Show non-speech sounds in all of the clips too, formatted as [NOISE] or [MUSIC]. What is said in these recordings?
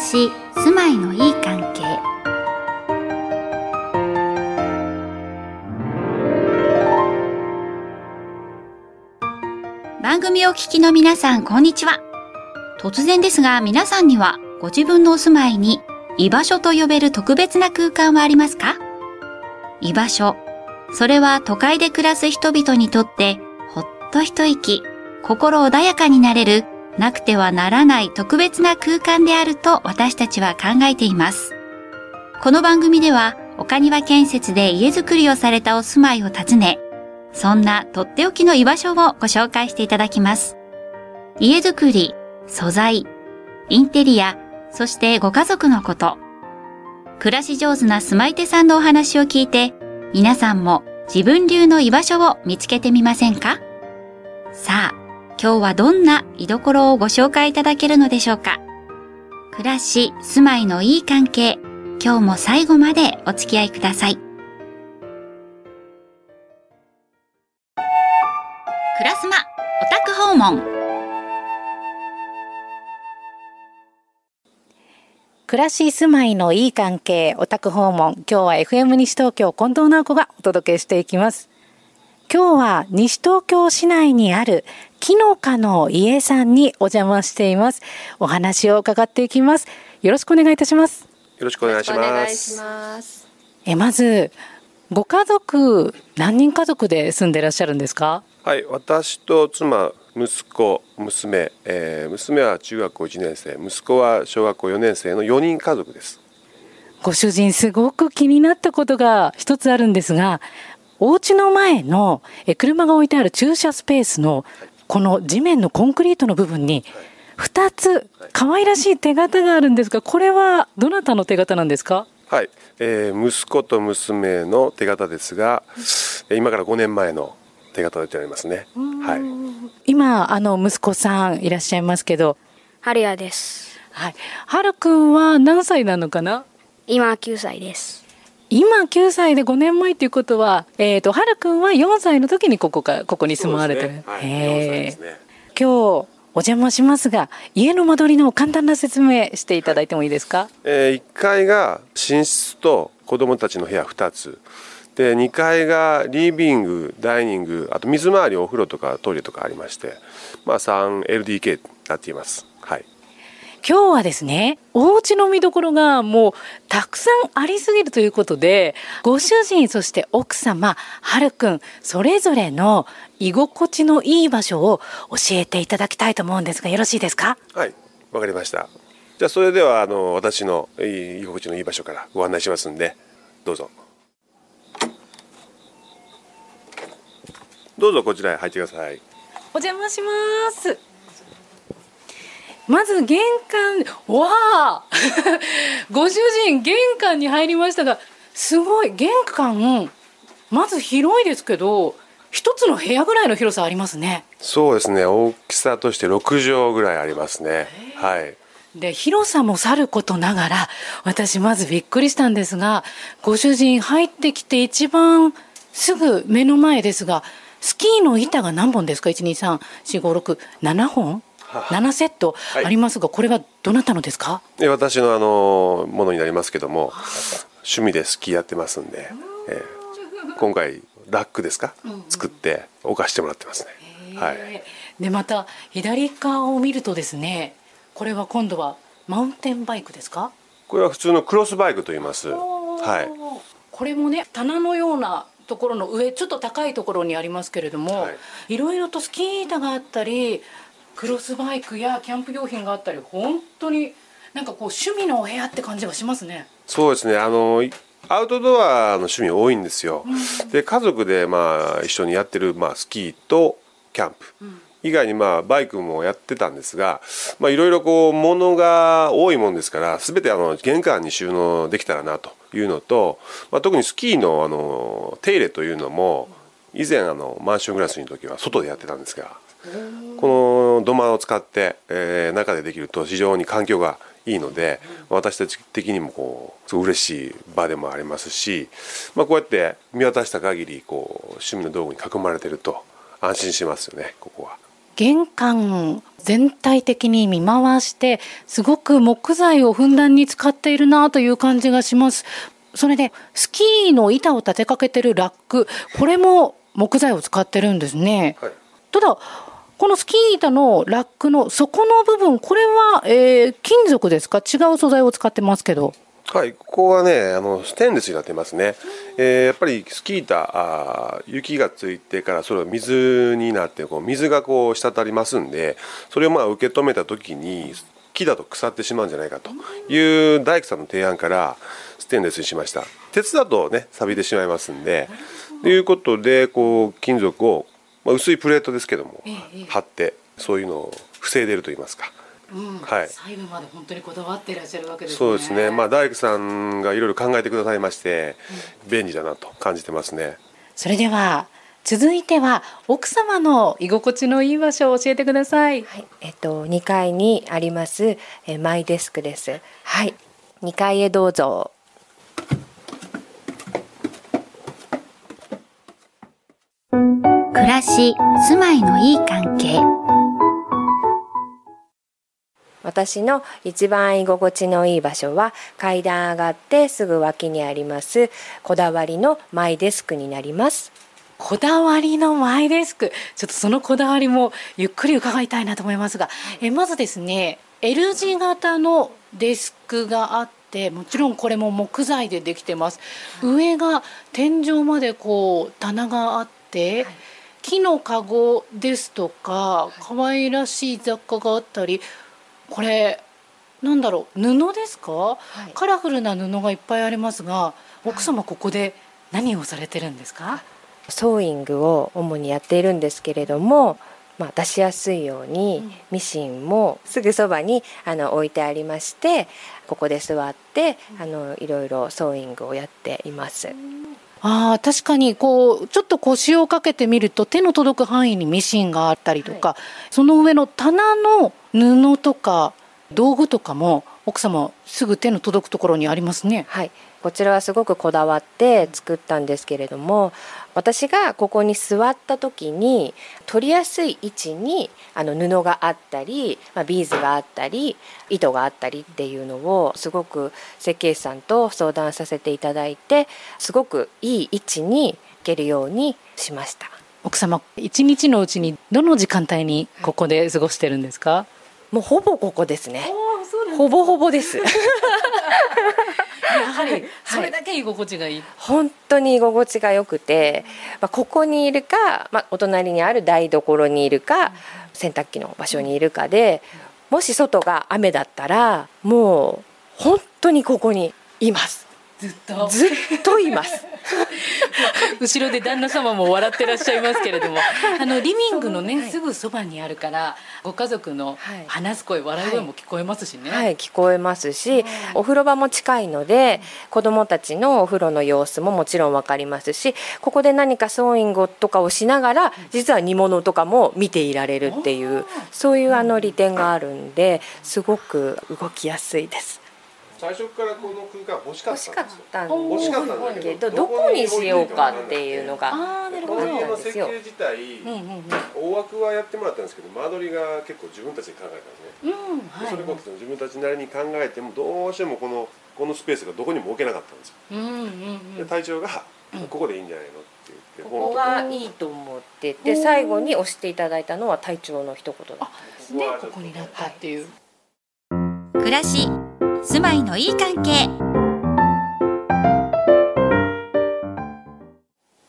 し住まいのいい関係。番組を聞きの皆さんこんにちは。突然ですが皆さんにはご自分のお住まいに居場所と呼べる特別な空間はありますか？居場所それは都会で暮らす人々にとってほっと一息心穏やかになれるなくてはならない特別な空間であると私たちは考えています。この番組では岡庭建設で家づくりをされたお住まいを訪ね、そんなとっておきの居場所をご紹介していただきます。家づくり、素材、インテリア、そしてご家族のこと。暮らし上手な住まい手さんのお話を聞いて、皆さんも自分流の居場所を見つけてみませんか？さあ、今日はどんな居所をご紹介いただけるのでしょうか？暮らし、住まいのいい関係、今日も最後までお付き合いください。クラスマオタク訪問。暮らし住まいのいい関係オタク訪問。今日は FM 西東京近藤直子がお届けしていきます。今日は西東京市内にある木の花の家さんにお邪魔しています。お話を伺っていきます。よろしくお願いいたします。よろしくお願いします。えまずご家族何人家族で住んでいらっしゃるんですか？はい、私と妻、息子、娘、えー、娘は中学校1年生、息子は小学校4年生の4人家族です。ご主人すごく気になったことが一つあるんですが、お家の前の車が置いてある駐車スペースのこの地面のコンクリートの部分に2つ可愛らしい手形があるんですがこれはどなたの手形なんですか？はい、えー、息子と娘の手形ですが今から5年前の手形でありますね。はい。今あの息子さんいらっしゃいますけど、春也です。はい。春くんは何歳なのかな？今9歳です。今9歳で5年前っていうことは、えっ、ー、と、はるくんは4歳の時にここか、ここに住まわれてる。ね。はい、ね、今日、お邪魔しますが家の間取りの簡単な説明していただいてもいいですか、えー、1階が寝室と子供たちの部屋2つ。で2階がリビングダイニングあと水回りお風呂とかトイレとかありまして、まあ、3LDK になっています。はい今日はですね、お家の見どころがもうたくさんありすぎるということで、ご主人そして奥様、はるくん、それぞれの居心地のいい場所を教えていただきたいと思うんですが、よろしいですか？はい、わかりました。じゃあそれではあの私の居心地のいい場所からご案内しますんで、どうぞ。どうぞこちらへ入ってください。お邪魔します。まず玄関わあ [LAUGHS] ご主人玄関に入りましたがすごい玄関まず広いですけど一つの部屋ぐらいの広さありますね。そうですね。大きさとして6畳ぐらいありますね。はい。で広さもさることながら私まずびっくりしたんですがご主人入ってきて一番すぐ目の前ですがスキーの板が何本ですか？1234567本？7セットありますが、はい、これはどなたのですか？私のあのものになりますけども趣味でスキーやってますんで、えー、今回ラックですか、作って置かしてもらってますね。はい、でまた左側を見るとですねこれは今度はマウンテンバイクですか？これは普通のクロスバイクと言います。はい、これもね棚のようなところの上ちょっと高いところにありますけれども、はい、いろいろとスキー板があったりクロスバイクやキャンプ用品があったり本当になんかこう趣味のお部屋って感じがしますね。そうですねあのアウトドアの趣味多いんですよ。うん、で家族でまあ一緒にやってるまあスキーとキャンプ。うん以外にまあバイクもやってたんですがいろいろこう物が多いもんですから全てあの玄関に収納できたらなというのと、まあ、特にスキーのあの手入れというのも以前あのマンショングラスの時は外でやってたんですがこの土間を使って、えー、中でできると非常に環境がいいので私たち的にもこうすごい嬉しい場でもありますし、まあ、こうやって見渡した限りこう趣味の道具に囲まれてると安心しますよねここは。玄関全体的に見回してすごく木材をふんだんに使っているなという感じがします。それでスキーの板を立てかけてるラックこれも木材を使ってるんですね、はい、ただこのスキー板のラックの底の部分これは、えー、金属ですか？違う素材を使ってますけど。はいここはねあのステンレスになってますね、えー、やっぱりスキー板あ雪がついてからそれは水になってこう水がこう滴りますんでそれをまあ受け止めた時に木だと腐ってしまうんじゃないかという大工さんの提案からステンレスにしました。鉄だとね錆びてしまいますんでということでこう金属を、まあ、薄いプレートですけども、貼ってそういうのを防いでいると言いますか。うん、はい、細部まで本当にこだわっていらっしゃるわけですね。そうですね。まあ大工さんがいろいろ考えてくださいまして、便利だなと感じてますね。それでは続いては奥様の居心地のいい場所を教えてください。はい、えっと2階にありますえマイデスクです。はい、2階へどうぞ。暮らし、住まいのいい関係。私の一番居心地のいい場所は階段上がってすぐ脇にありますこだわりのマイデスクになります。こだわりのマイデスク。ちょっとそのこだわりもゆっくり伺いたいなと思いますが。えまずですね L 字型のデスクがあってもちろんこれも木材でできてます。上が天井までこう棚があって、木の籠ですとか可愛らしい雑貨があったりこれなんだろう布ですか、はい、カラフルな布がいっぱいありますが奥様ここで何をされてるんですか、ソーイングを主にやっているんですけれども、まあ、出しやすいようにミシンもすぐそばにあの置いてありましてここで座ってあのいろいろソーイングをやっています。あ確かにこうちょっと腰をかけてみると手の届く範囲にミシンがあったりとか、はい、その上の棚の布とか道具とかも奥様すぐ手の届くところにありますね。はい。こちらはすごくこだわって作ったんですけれども私がここに座った時に取りやすい位置にあの布があったり、まあ、ビーズがあったり糸があったりっていうのをすごく設計士さんと相談させていただいてすごくいい位置に行けるようにしました。奥様一日のうちにどの時間帯にここで過ごしてるんですか、もうほぼここですねほぼほぼです。[LAUGHS] やはりそれだけ居心地がいい、はい、本当に居心地が良くて、まあ、ここにいるか、まあ、お隣にある台所にいるか洗濯機の場所にいるかでもし外が雨だったらもう本当にここにいますずっと。ずっといます。[LAUGHS] 後ろで旦那様も笑ってらっしゃいますけれども。あのリビングのね、はい、すぐそばにあるからご家族の話す声、笑い声も聞こえますしね、はい、聞こえますし、お風呂場も近いので、子どもたちのお風呂の様子ももちろん分かりますしここで何かソーイングとかをしながら実は煮物とかも見ていられるっていうそういうあの利点があるんですごく動きやすいです。最初からこの空間欲しかった欲しかったんだけどどこにしようかっていうのがあったんですよ。設計自体、大枠はやってもらったんですけど間取りが結構自分たちで考えたんですね。うんはい、それこそ自分たちなりに考えてもどうしてもこのこのスペースがどこにも置けなかったんですよ。うんうんうん、で隊長がここでいいんじゃないのって言ってここがいいと思ってで最後に押していただいたのは隊長の一言だったんですね。ここになったっていう。暮らし住まいのいい関係。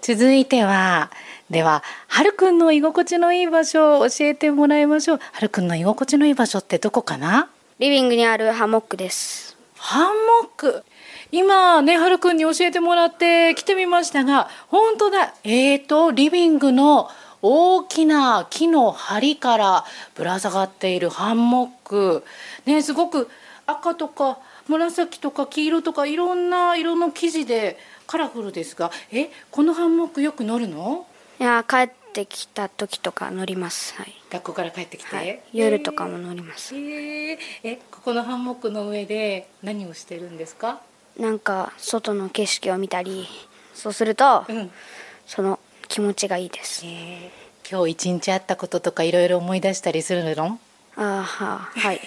続いてはでははるくんの居心地のいい場所を教えてもらいましょう。はるくんの居心地のいい場所ってどこかな？リビングにあるハンモックです。ハンモック。今ねはるくんに教えてもらって来てみましたが本当だ。えーとリビングの大きな木の梁からぶら下がっているハンモック。ねすごく赤とか紫とか黄色とかいろんな色の生地でカラフルですが。えこのハンモックよく乗るの？いや帰ってきた時とか乗ります、はい、学校から帰ってきて、はい、夜とかも乗ります。ええここのハンモックの上で何をしてるんですか？なんか外の景色を見たりそうすると、うん、その気持ちがいいです、今日一日あったこととかいろいろ思い出したりするの？あーははい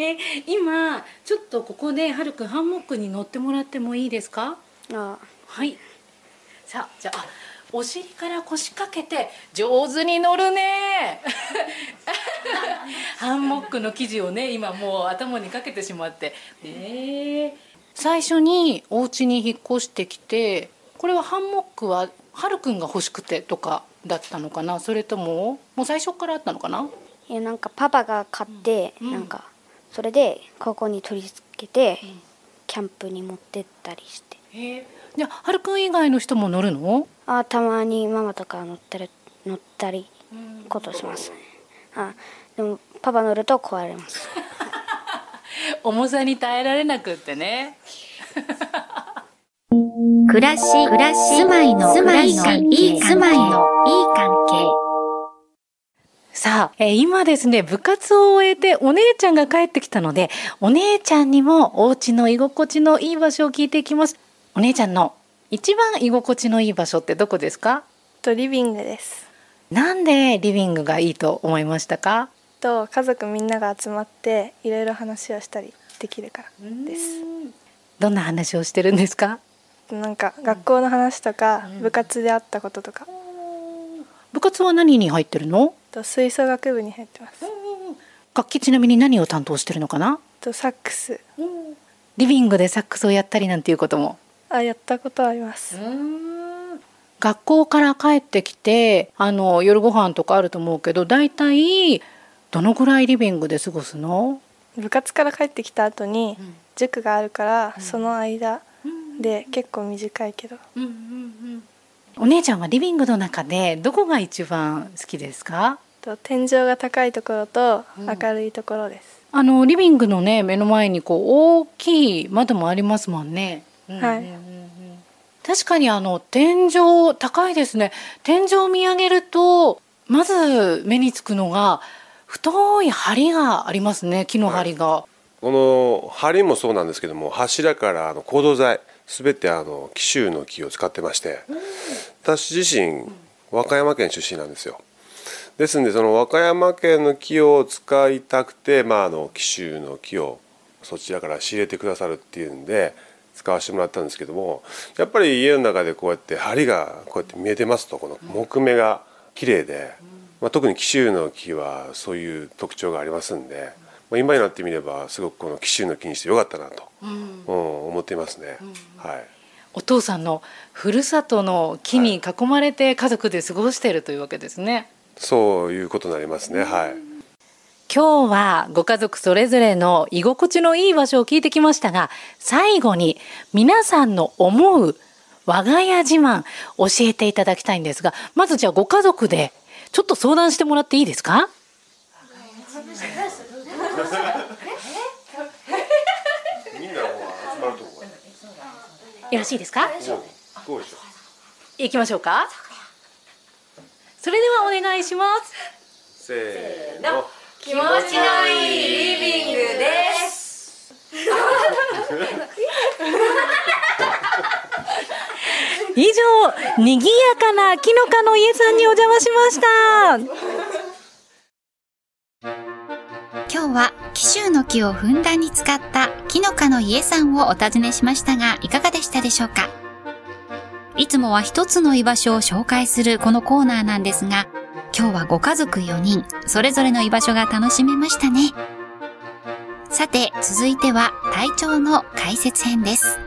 え今ちょっとここではるくんハンモックに乗ってもらってもいいですか？あはい。さあじゃああお尻から腰掛けて上手に乗るね。[LAUGHS] ハンモックの生地をね今もう頭にかけてしまって。ね最初にお家に引っ越してきてこれはハンモックははるくんが欲しくてとかだったのかな？それとももう最初からあったのかな？いやなんかパパが買って、うん。なんかそれでここに取り付けて、キャンプに持ってったりして。へえ。じゃあはるくん以外の人も乗るの？あーたまにママとか乗ったり乗ったりことします、あでもパパ乗ると壊れます。[LAUGHS] 重さに耐えられなくってね。暮らし、暮らし、住まいの、住まいの、いい、住まいの、いい関係。さあ、えー今ですね、部活を終えてお姉ちゃんが帰ってきたので、お姉ちゃんにもお家の居心地のいい場所を聞いていきます。お姉ちゃんの一番居心地のいい場所ってどこですか？とリビングです。なんでリビングがいいと思いましたか？と家族みんなが集まっていろいろ話をしたりできるからです。どんな話をしてるんですか？なんか学校の話とかうん。部活であったこととか。部活は何に入ってるの？と吹奏楽部に入ってます。楽器ちなみに何を担当してるのかな？とサックス。リビングでサックスをやったりなんていうことも？あやったことあります。学校から帰ってきてあの夜ご飯とかあると思うけどだいたいどのぐらいリビングで過ごすの？部活から帰ってきた後にうん。塾があるからその間で結構短いけどお姉ちゃんはリビングの中でどこが一番好きですか？と天井が高いところとうん明るいところです、あのリビングのね目の前にこう大きい窓もありますもんね。はい確かにあの天井高いですね。天井を見上げるとまず目につくのが太い梁がありますね。木の梁が。この梁もそうなんですけども柱からあの構造材全てあの紀州の木を使ってまして私自身和歌山県出身なんですよ。ですんでその和歌山県の木を使いたくて、まあ、あの紀州の木をそちらから仕入れてくださるっていうんで使わせてもらったんですけどもやっぱり家の中でこうやって梁がこうやって見えてますとこの木目が綺麗で、まあ、特に紀州の木はそういう特徴がありますんで、今になってみればすごくこの紀州の木にしてよかったなと、うん思っていますね。はいお父さんのふるさとの木に囲まれて家族で過ごしているというわけですね。そういうことになりますね。はい。今日はご家族それぞれの居心地のいい場所を聞いてきましたが最後に皆さんの思う我が家自慢教えていただきたいんですがまずじゃあご家族でちょっと相談してもらっていいですか？みんな集まるとこよろしいですか？どうでしょ行きましょうか。それではお願いします。せーの。気持ちのいいリビングです。[LAUGHS] 以上賑やかな木の家の家さんにお邪魔しました今日は紀州の木をふんだんに使った木の花の家さんをお尋ねしましたがいかがでしたでしょうか？いつもは一つの居場所を紹介するこのコーナーなんですが今日はご家族4人それぞれの居場所が楽しめましたね。さて続いては体調の解説編です。